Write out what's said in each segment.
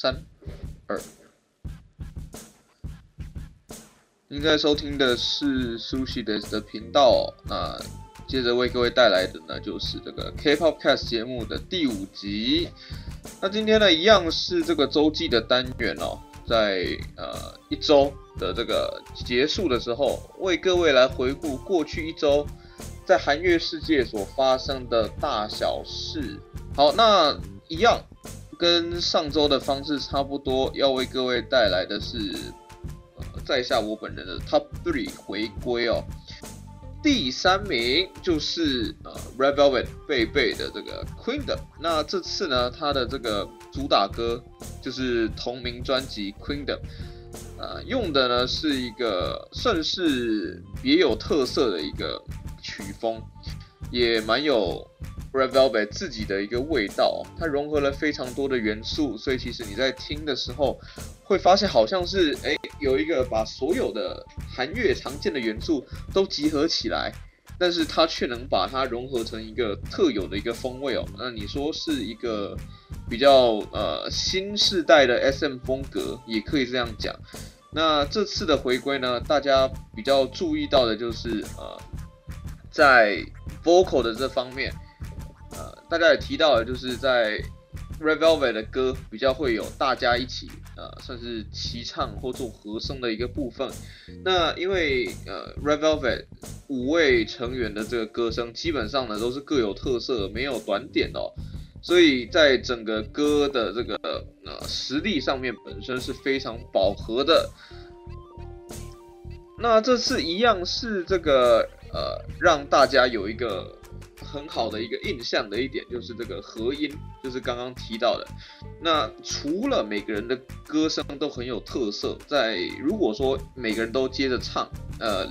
三二，应该收听的是 Sushi 的频道。那接着为各位带来的呢，就是这个 K-pop Cast 节目的第五集。那今天呢，一样是这个周记的单元哦，在呃一周的这个结束的时候，为各位来回顾过去一周在韩乐世界所发生的大小事。好，那一样。跟上周的方式差不多，要为各位带来的是，呃，在下我本人的 Top Three 回归哦。第三名就是呃 Red Velvet 贝贝的这个 Queendom。那这次呢，他的这个主打歌就是同名专辑 Queendom，呃，用的呢是一个算是别有特色的一个曲风，也蛮有。Red Velvet 自己的一个味道，它融合了非常多的元素，所以其实你在听的时候会发现好像是诶有一个把所有的韩乐常见的元素都集合起来，但是它却能把它融合成一个特有的一个风味哦。那你说是一个比较呃新世代的 SM 风格，也可以这样讲。那这次的回归呢，大家比较注意到的就是呃在 vocal 的这方面。呃，大家也提到了，就是在 Red Velvet 的歌比较会有大家一起呃，算是齐唱或做和声的一个部分。那因为呃 Red Velvet 五位成员的这个歌声基本上呢都是各有特色，没有短点哦，所以在整个歌的这个呃实力上面本身是非常饱和的。那这次一样是这个呃让大家有一个。很好的一个印象的一点就是这个和音，就是刚刚提到的。那除了每个人的歌声都很有特色，在如果说每个人都接着唱，呃，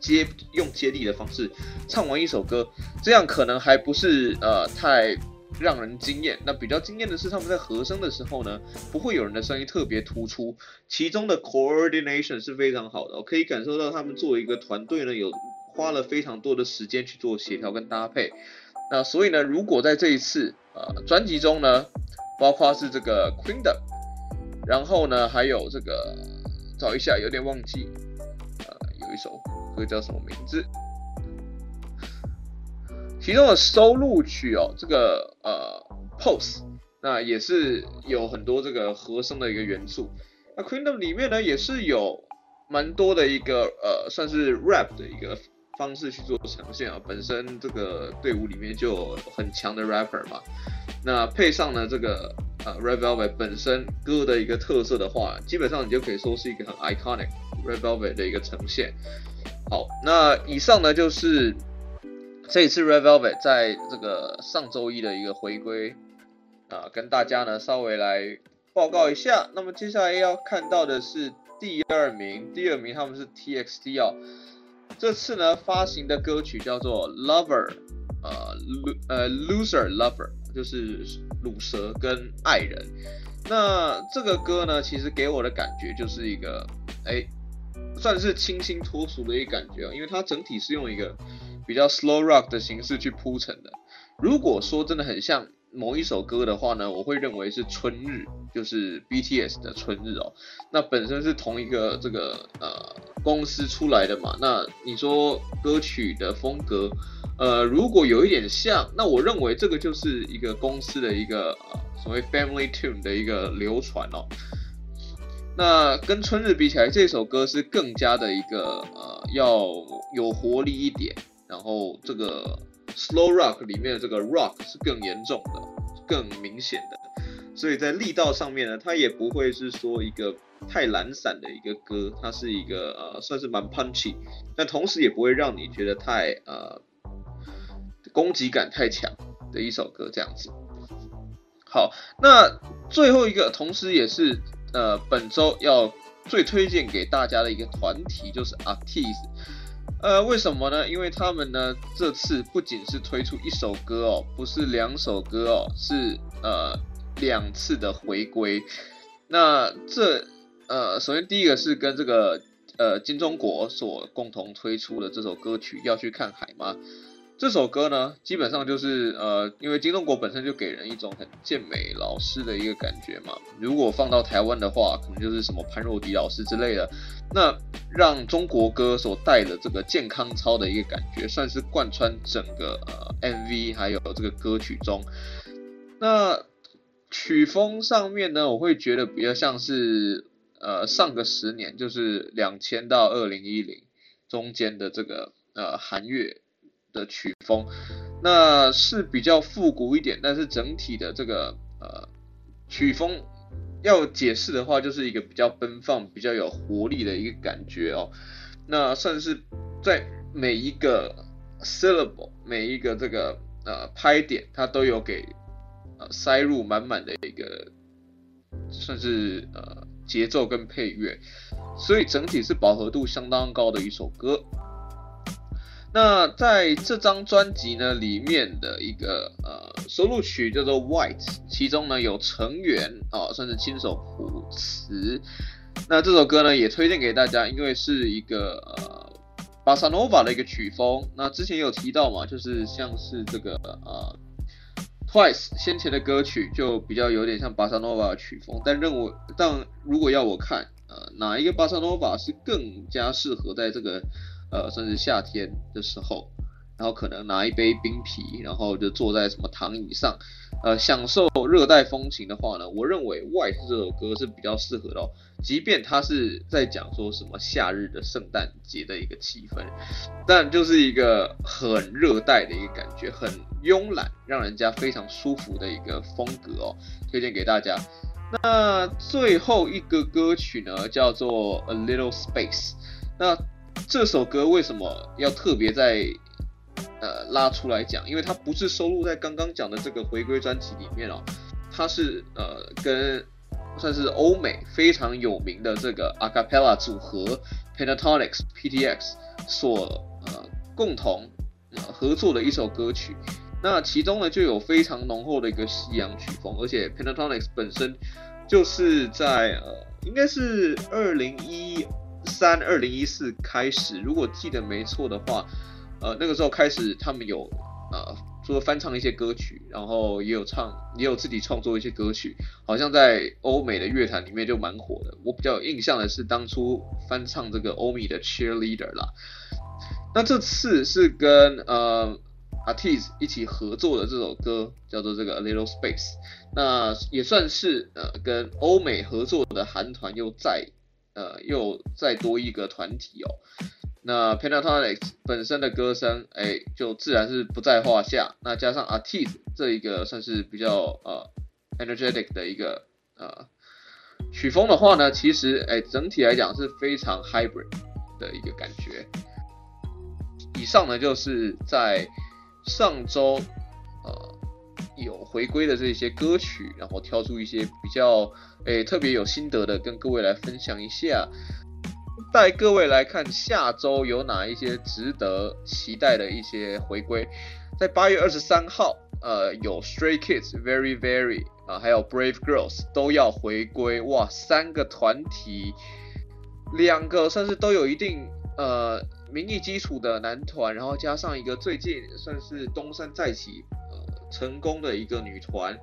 接用接力的方式唱完一首歌，这样可能还不是呃太让人惊艳。那比较惊艳的是他们在和声的时候呢，不会有人的声音特别突出，其中的 coordination 是非常好的，可以感受到他们作为一个团队呢有。花了非常多的时间去做协调跟搭配，那所以呢，如果在这一次呃专辑中呢，包括是这个 Queendom，然后呢还有这个找一下有点忘记，呃有一首歌叫什么名字，其中的收录曲哦，这个呃 Pose，那也是有很多这个和声的一个元素，那 Queendom 里面呢也是有蛮多的一个呃算是 rap 的一个。方式去做呈现啊，本身这个队伍里面就有很强的 rapper 嘛，那配上呢这个呃 Red Velvet 本身歌的一个特色的话，基本上你就可以说是一个很 iconic Red Velvet 的一个呈现。好，那以上呢就是这一次 Red Velvet 在这个上周一的一个回归啊，跟大家呢稍微来报告一下。那么接下来要看到的是第二名，第二名他们是 TXT 哦。这次呢发行的歌曲叫做 Lover，呃呃 Loser Lover，就是鲁蛇跟爱人。那这个歌呢，其实给我的感觉就是一个，哎，算是清新脱俗的一个感觉，因为它整体是用一个比较 slow rock 的形式去铺陈的。如果说真的很像某一首歌的话呢，我会认为是春日，就是 BTS 的春日哦。那本身是同一个这个呃公司出来的嘛。那你说歌曲的风格，呃，如果有一点像，那我认为这个就是一个公司的一个呃所谓 Family Tune 的一个流传哦。那跟春日比起来，这首歌是更加的一个呃要有活力一点，然后这个。Slow Rock 里面的这个 Rock 是更严重的、更明显的，所以在力道上面呢，它也不会是说一个太懒散的一个歌，它是一个呃算是蛮 punchy，但同时也不会让你觉得太呃攻击感太强的一首歌这样子。好，那最后一个，同时也是呃本周要最推荐给大家的一个团体就是 ARTIST。呃，为什么呢？因为他们呢，这次不仅是推出一首歌哦，不是两首歌哦，是呃两次的回归。那这呃，首先第一个是跟这个呃金钟国所共同推出的这首歌曲《要去看海吗》。这首歌呢，基本上就是呃，因为金钟国本身就给人一种很健美老师的一个感觉嘛。如果放到台湾的话，可能就是什么潘若迪老师之类的。那让中国歌所带的这个健康操的一个感觉，算是贯穿整个呃 MV 还有这个歌曲中。那曲风上面呢，我会觉得比较像是呃上个十年，就是两千到二零一零中间的这个呃韩乐。的曲风，那是比较复古一点，但是整体的这个呃曲风要解释的话，就是一个比较奔放、比较有活力的一个感觉哦。那算是在每一个 syllable、每一个这个呃拍点，它都有给呃塞入满满的一个算是呃节奏跟配乐，所以整体是饱和度相当高的一首歌。那在这张专辑呢里面的一个呃收录曲叫做《White》，其中呢有成员啊、算是亲手谱词。那这首歌呢也推荐给大家，因为是一个呃巴萨诺瓦的一个曲风。那之前有提到嘛，就是像是这个呃 Twice 先前的歌曲就比较有点像巴萨诺瓦的曲风，但认为但如果要我看呃哪一个巴萨诺瓦是更加适合在这个。呃，甚至夏天的时候，然后可能拿一杯冰啤，然后就坐在什么躺椅上，呃，享受热带风情的话呢，我认为《White》这首歌是比较适合的哦。即便它是在讲说什么夏日的圣诞节的一个气氛，但就是一个很热带的一个感觉，很慵懒，让人家非常舒服的一个风格哦，推荐给大家。那最后一个歌曲呢，叫做《A Little Space》，那。这首歌为什么要特别在呃拉出来讲？因为它不是收录在刚刚讲的这个回归专辑里面哦，它是呃跟算是欧美非常有名的这个 acapella 组合 Pentatonix PTX 所呃共同呃合作的一首歌曲。那其中呢就有非常浓厚的一个西洋曲风，而且 Pentatonix 本身就是在呃应该是二零一。三二零一四开始，如果记得没错的话，呃，那个时候开始他们有呃，除了翻唱一些歌曲，然后也有唱，也有自己创作一些歌曲，好像在欧美的乐坛里面就蛮火的。我比较有印象的是当初翻唱这个欧米的 Cheerleader 啦。那这次是跟呃 Artis 一起合作的这首歌，叫做这个 A Little Space，那也算是呃跟欧美合作的韩团又再。呃，又再多一个团体哦。那 Pentatonix 本身的歌声，哎，就自然是不在话下。那加上 Artis 这一个算是比较呃 energetic 的一个呃曲风的话呢，其实哎，整体来讲是非常 hybrid 的一个感觉。以上呢，就是在上周呃。有回归的这些歌曲，然后挑出一些比较诶、欸、特别有心得的，跟各位来分享一下，带各位来看下周有哪一些值得期待的一些回归。在八月二十三号，呃，有 Stray Kids、Very Very 啊，还有 Brave Girls 都要回归，哇，三个团体，两个算是都有一定呃民意基础的男团，然后加上一个最近算是东山再起呃。成功的一个女团，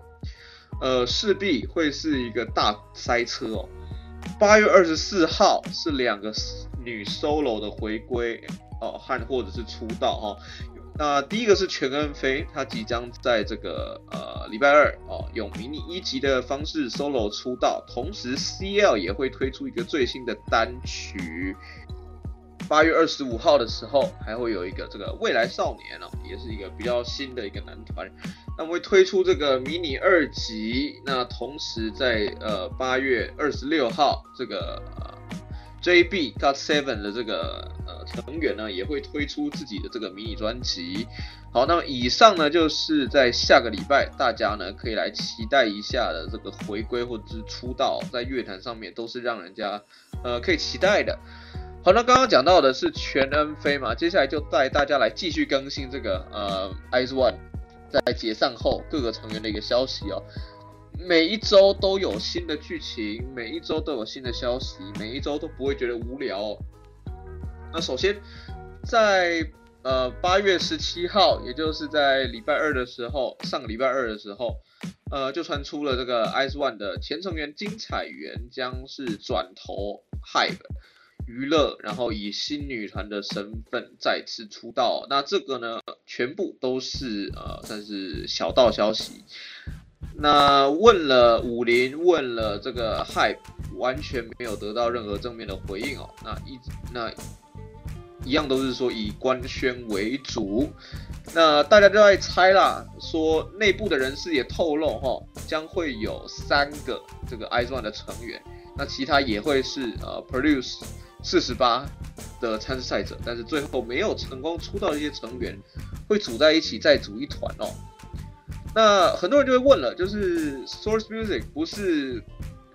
呃，势必会是一个大塞车哦。八月二十四号是两个女 solo 的回归哦，和或者是出道哈。那第一个是全恩菲，她即将在这个呃礼拜二哦，用迷你一级的方式 solo 出道，同时 CL 也会推出一个最新的单曲。八月二十五号的时候，还会有一个这个未来少年哦，也是一个比较新的一个男团，那么会推出这个迷你二辑。那同时在呃八月二十六号，这个 JB GOT7 的这个呃成员呢，也会推出自己的这个迷你专辑。好，那么以上呢，就是在下个礼拜大家呢可以来期待一下的这个回归或者是出道，在乐坛上面都是让人家呃可以期待的。好，那刚刚讲到的是全恩飞嘛，接下来就带大家来继续更新这个呃，IZ*ONE 在解散后各个成员的一个消息哦。每一周都有新的剧情，每一周都有新的消息，每一周都不会觉得无聊。那首先在呃八月十七号，也就是在礼拜二的时候，上个礼拜二的时候，呃就传出了这个 IZ*ONE 的前成员金彩媛将是转投 HYBE 娱乐，然后以新女团的身份再次出道。那这个呢，全部都是呃算是小道消息。那问了武林，问了这个 HYBE，完全没有得到任何正面的回应哦。那一那一样都是说以官宣为主。那大家都在猜啦，说内部的人士也透露哈、哦，将会有三个这个 IZ*ONE 的成员，那其他也会是呃 Produce。四十八的参赛者，但是最后没有成功出道的一些成员，会组在一起再组一团哦。那很多人就会问了，就是 Source Music 不是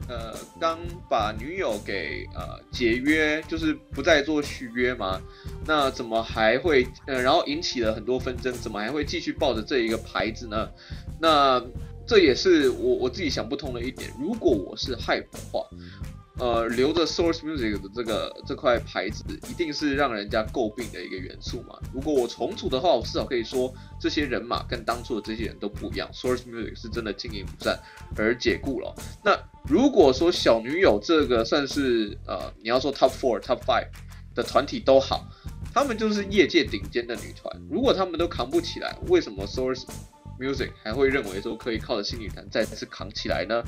呃刚把女友给呃解约，就是不再做续约吗？那怎么还会呃然后引起了很多纷争，怎么还会继续抱着这一个牌子呢？那这也是我我自己想不通的一点。如果我是 HYBE 的话。呃，留着 Source Music 的这个这块牌子，一定是让人家诟病的一个元素嘛。如果我重组的话，我至少可以说这些人马跟当初的这些人都不一样。Source Music 是真的经营不善而解雇了。那如果说小女友这个算是呃，你要说 Top Four、Top Five 的团体都好，他们就是业界顶尖的女团。如果他们都扛不起来，为什么 Source Music 还会认为说可以靠着新女团再次扛起来呢？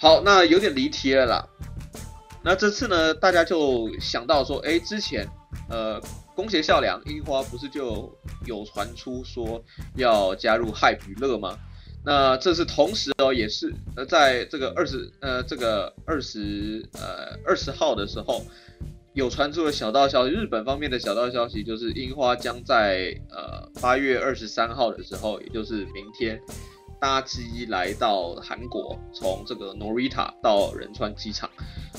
好，那有点离题了啦。那这次呢，大家就想到说，哎，之前，呃，宫脇咲良、樱花不是就有传出说要加入害娱乐吗？那这是同时哦，也是呃，在这个二十呃这个二十呃二十号的时候，有传出了小道消息，日本方面的小道消息就是樱花将在呃八月二十三号的时候，也就是明天。搭机来到韩国，从这个 Narita 到仁川机场，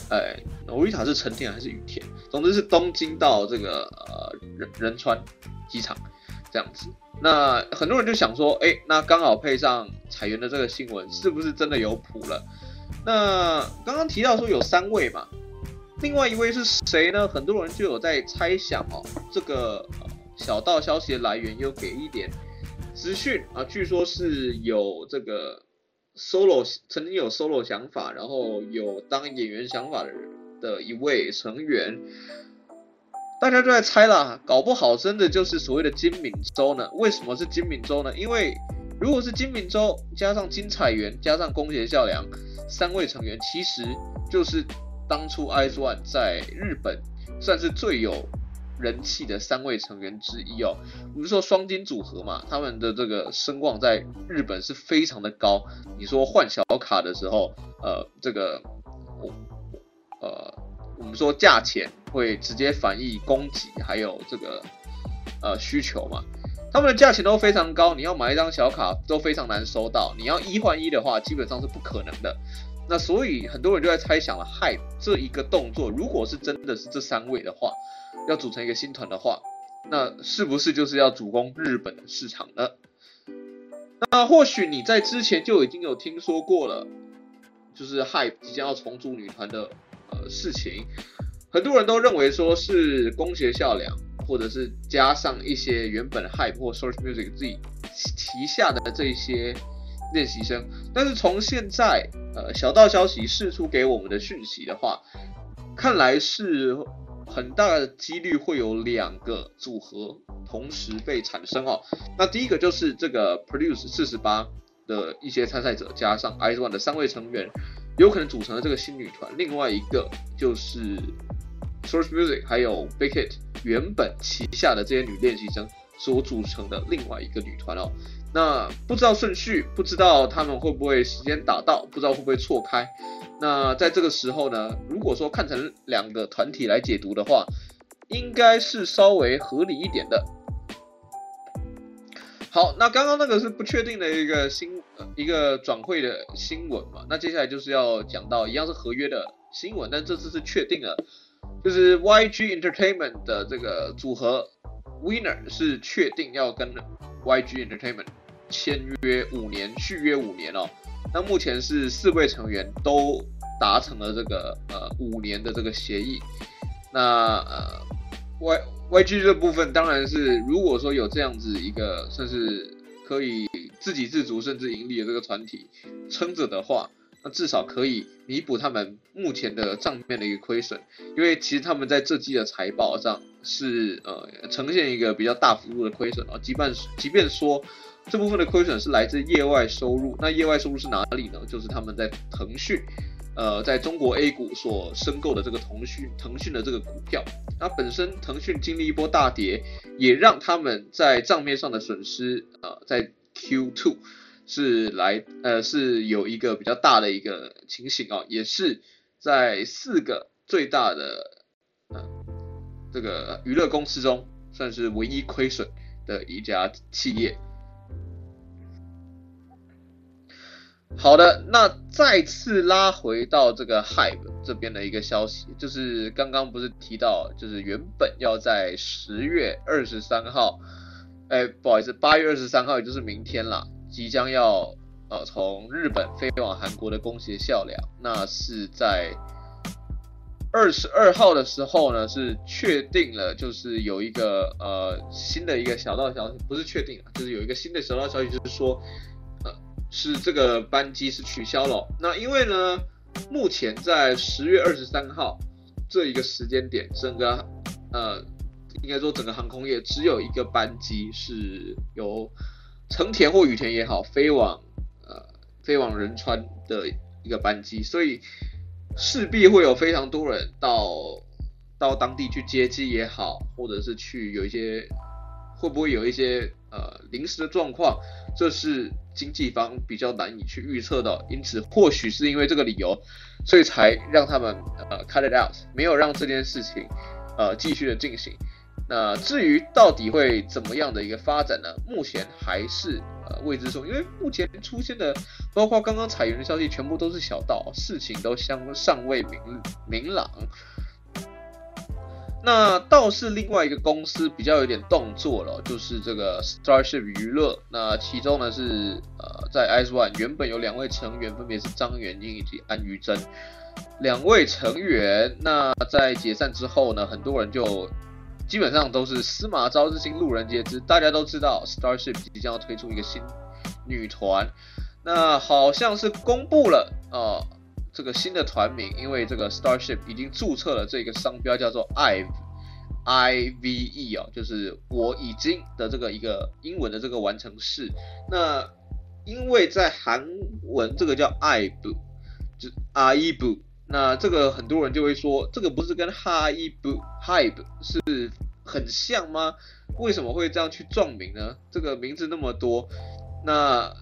呃，Narita 是成田还是羽田？总之是东京到这个呃仁仁川机场这样子。那很多人就想说，哎，那刚好配上彩媛的这个新闻，是不是真的有谱了？那刚刚提到说有三位嘛，另外一位是谁呢？很多人就有在猜想哦，这个小道消息的来源又给一点。资讯啊，据说是有这个 solo 曾经有 solo 想法，然后有当演员想法的人的一位成员，大家都在猜啦，搞不好真的就是所谓的金敏周呢？为什么是金敏周呢？因为如果是金敏周加上金彩媛加上宫胁咲良三位成员，其实就是当初 IZ*ONE 在日本算是最有。人气的三位成员之一哦，我们说双金组合嘛，他们的这个声望在日本是非常的高。你说换小卡的时候，呃，这个我，呃，我们说价钱会直接反映供给还有这个呃需求嘛，他们的价钱都非常高，你要买一张小卡都非常难收到，你要一换一的话，基本上是不可能的。那所以很多人就在猜想了，Hype 这一个动作，如果是真的是这三位的话。要组成一个新团的话，那是不是就是要主攻日本的市场呢？那或许你在之前就已经有听说过了，就是 Hype 即将要重组女团的呃事情，很多人都认为说是工学校良，或者是加上一些原本 Hype 或 Source Music 自己旗下的这些练习生，但是从现在呃小道消息释出给我们的讯息的话，看来是。很大的几率会有两个组合同时被产生哦。那第一个就是这个 Produce 四十八的一些参赛者加上 IZ*ONE 的三位成员，有可能组成了这个新女团。另外一个就是 Source Music 还有 Big Hit 原本旗下的这些女练习生所组成的另外一个女团哦。那不知道顺序，不知道他们会不会时间打到，不知道会不会错开。那在这个时候呢，如果说看成两个团体来解读的话，应该是稍微合理一点的。好，那刚刚那个是不确定的一个新一个转会的新闻嘛，那接下来就是要讲到一样是合约的新闻，但这次是确定了，就是 YG Entertainment 的这个组合 Winner 是确定要跟 YG Entertainment 签约五年，续约五年哦。那目前是四位成员都达成了这个呃五年的这个协议，那呃 Y YG 这部分当然是，如果说有这样子一个算是可以自给自足甚至盈利的这个团体撑着的话，那至少可以弥补他们目前的账面的一个亏损，因为其实他们在这季的财报上是呃呈现一个比较大幅度的亏损啊，即便即便说这部分的亏损是来自业外收入，那业外收入是哪里呢？就是他们在腾讯。呃，在中国 A 股所申购的这个腾讯，腾讯的这个股票，那本身腾讯经历一波大跌，也让他们在账面上的损失，呃，在 Q2 是来，呃，是有一个比较大的一个情形啊，也是在四个最大的，呃，这个娱乐公司中，算是唯一亏损的一家企业。好的，那再次拉回到这个 Hive 这边的一个消息，就是刚刚不是提到，就是原本要在十月二十三号，哎，不好意思，八月二十三号，也就是明天啦，即将要呃从日本飞往韩国的宫脇咲良，那是在二十二号的时候呢，是确定了，就是有一个呃新的一个小道消息，不是确定了，就是有一个新的小道消息，就是说。是这个班机是取消了，那因为呢，目前在十月二十三号这一个时间点，整个呃，应该说整个航空业只有一个班机是由成田或羽田也好飞往呃飞往仁川的一个班机，所以势必会有非常多人到到当地去接机也好，或者是去有一些会不会有一些呃临时的状况。这是经纪方比较难以去预测的，因此或许是因为这个理由，所以才让他们呃 cut it out，没有让这件事情呃继续的进行。那至于到底会怎么样的一个发展呢？目前还是呃未知数，因为目前出现的包括刚刚裁员的消息，全部都是小道，事情都相尚未明明朗。那倒是另外一个公司比较有点动作了，就是这个 Starship 娱乐。那其中呢是呃在 IZ*ONE 原本有两位成员，分别是张元英以及安于真两位成员。那在解散之后呢，很多人就基本上都是司马昭之心，路人皆知。大家都知道 Starship 即将要推出一个新女团，那好像是公布了啊。呃这个新的团名，因为这个 Starship 已经注册了这个商标，叫做 IVE，I V E 啊，就是我已经的这个一个英文的这个完成式。那因为在韩文这个叫 IVE，就 IVE，那这个很多人就会说，这个不是跟 HYBE HYBE 是很像吗？为什么会这样去撞名呢？这个名字那么多，那。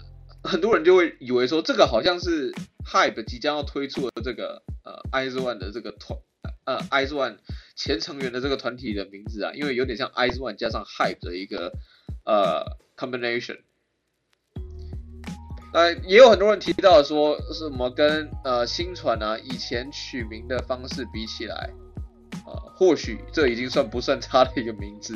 很多人就会以为说，这个好像是 HYBE 即将要推出的这个呃 IZ*ONE 的这个团呃 IZ*ONE 前成员的这个团体的名字啊，因为有点像 IZ*ONE 加上 HYBE 的一个呃 combination。呃，也有很多人提到说，什么跟呃新传啊以前取名的方式比起来，呃，或许这已经算不算差的一个名字。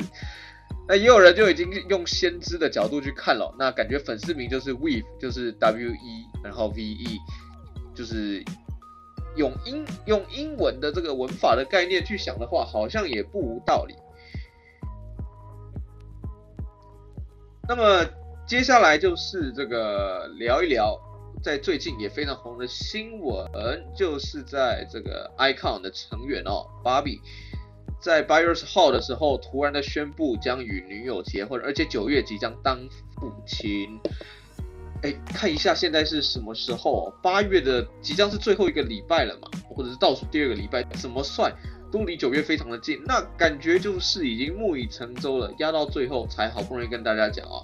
那也有人就已经用先知的角度去看了，那感觉粉丝名就是 Weave，就是 W E，然后 V E，就是用英用英文的这个文法的概念去想的话，好像也不无道理。那么接下来就是这个聊一聊，在最近也非常红的新闻，就是在这个 Icon 的成员哦，Bobby。在八月二十号的时候，突然的宣布将与女友结婚，而且九月即将当父亲。哎，看一下现在是什么时候？八月的即将是最后一个礼拜了嘛，或者是倒数第二个礼拜，怎么算都离九月非常的近。那感觉就是已经木已成舟了，压到最后才好不容易跟大家讲啊。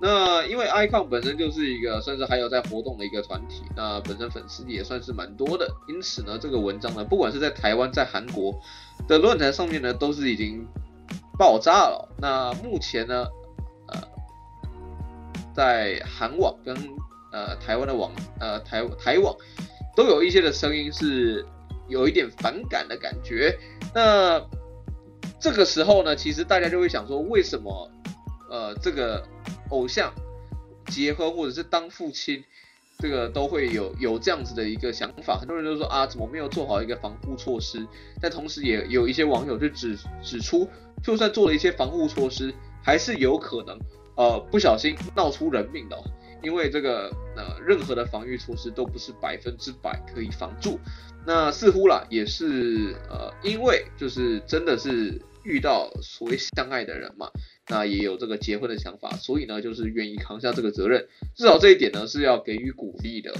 那因为 iKON 本身就是一个算是还有在活动的一个团体，那本身粉丝也算是蛮多的，因此呢，这个文章呢，不管是在台湾在韩国的论坛上面呢，都是已经爆炸了。那目前呢，呃，在韩网跟呃台湾的网呃台台网都有一些的声音是有一点反感的感觉。那这个时候呢，其实大家就会想说，为什么呃这个偶像结婚或者是当父亲这个都会有有这样子的一个想法，很多人都说啊，怎么没有做好一个防护措施？但同时也有一些网友就指指出，就算做了一些防护措施，还是有可能呃不小心闹出人命的，因为这个呃任何的防御措施都不是百分之百可以防住。那似乎啦也是呃因为就是真的是遇到所谓相爱的人嘛。那也有这个结婚的想法，所以呢，就是愿意扛下这个责任，至少这一点呢是要给予鼓励的。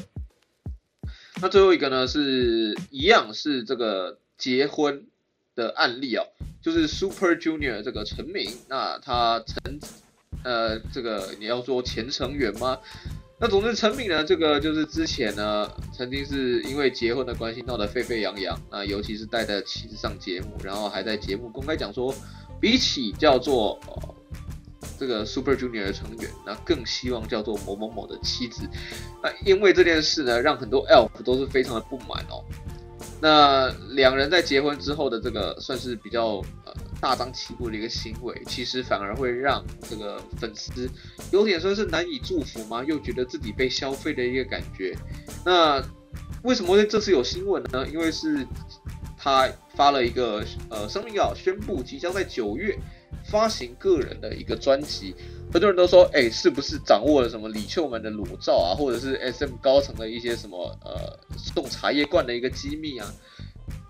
那最后一个呢是一样是这个结婚的案例哦，就是 Super Junior 这个成名，那他成呃这个你要说前成员吗？那总之成敏呢，这个就是之前呢曾经是因为结婚的关系闹得沸沸扬扬，那尤其是带着妻子上节目，然后还在节目公开讲说。比起叫做这个 Super Junior 的成员，那更希望叫做某某某的妻子。那因为这件事呢，让很多 ELF 都是非常的不满哦。那两人在结婚之后的这个算是比较呃大张旗鼓的一个行为，其实反而会让这个粉丝有点说是难以祝福吗？又觉得自己被消费的一个感觉。那为什么会这次有新闻呢？因为是。他发了一个呃声明稿，宣布即将在九月发行个人的一个专辑。很多人都说，哎，是不是掌握了什么李秀满的裸照啊，或者是 SM 高层的一些什么呃送茶叶罐的一个机密啊？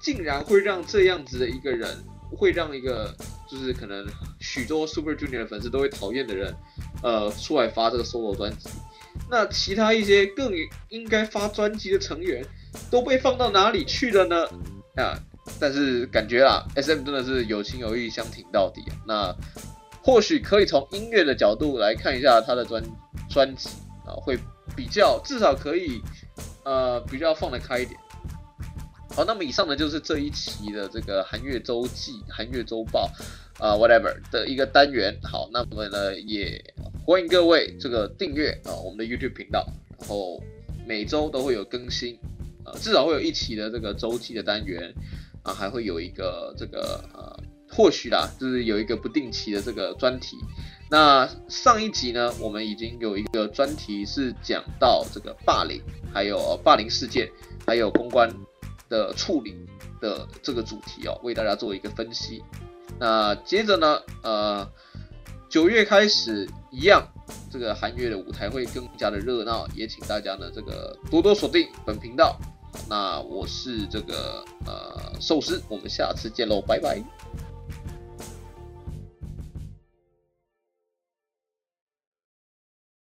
竟然会让这样子的一个人，会让一个就是可能许多 Super Junior 的粉丝都会讨厌的人，呃，出来发这个 solo 专辑？那其他一些更应该发专辑的成员都被放到哪里去了呢？啊，但是感觉啊，SM 真的是有情有义，相挺到底。那或许可以从音乐的角度来看一下他的专专辑啊，会比较至少可以呃比较放得开一点。好，那么以上呢就是这一期的这个韩乐周记、韩乐周报啊 whatever 的一个单元。好，那么呢也欢迎各位这个订阅啊我们的 YouTube 频道，然后每周都会有更新。呃，至少会有一期的这个周记的单元啊，还会有一个这个呃，或许啦，就是有一个不定期的这个专题。那上一集呢，我们已经有一个专题是讲到这个霸凌，还有霸凌事件，还有公关的处理的这个主题哦，为大家做一个分析。那接着呢，呃，九月开始一样。这个韩月的舞台会更加的热闹，也请大家呢这个多多锁定本频道。那我是这个呃寿司，我们下次见喽，拜拜。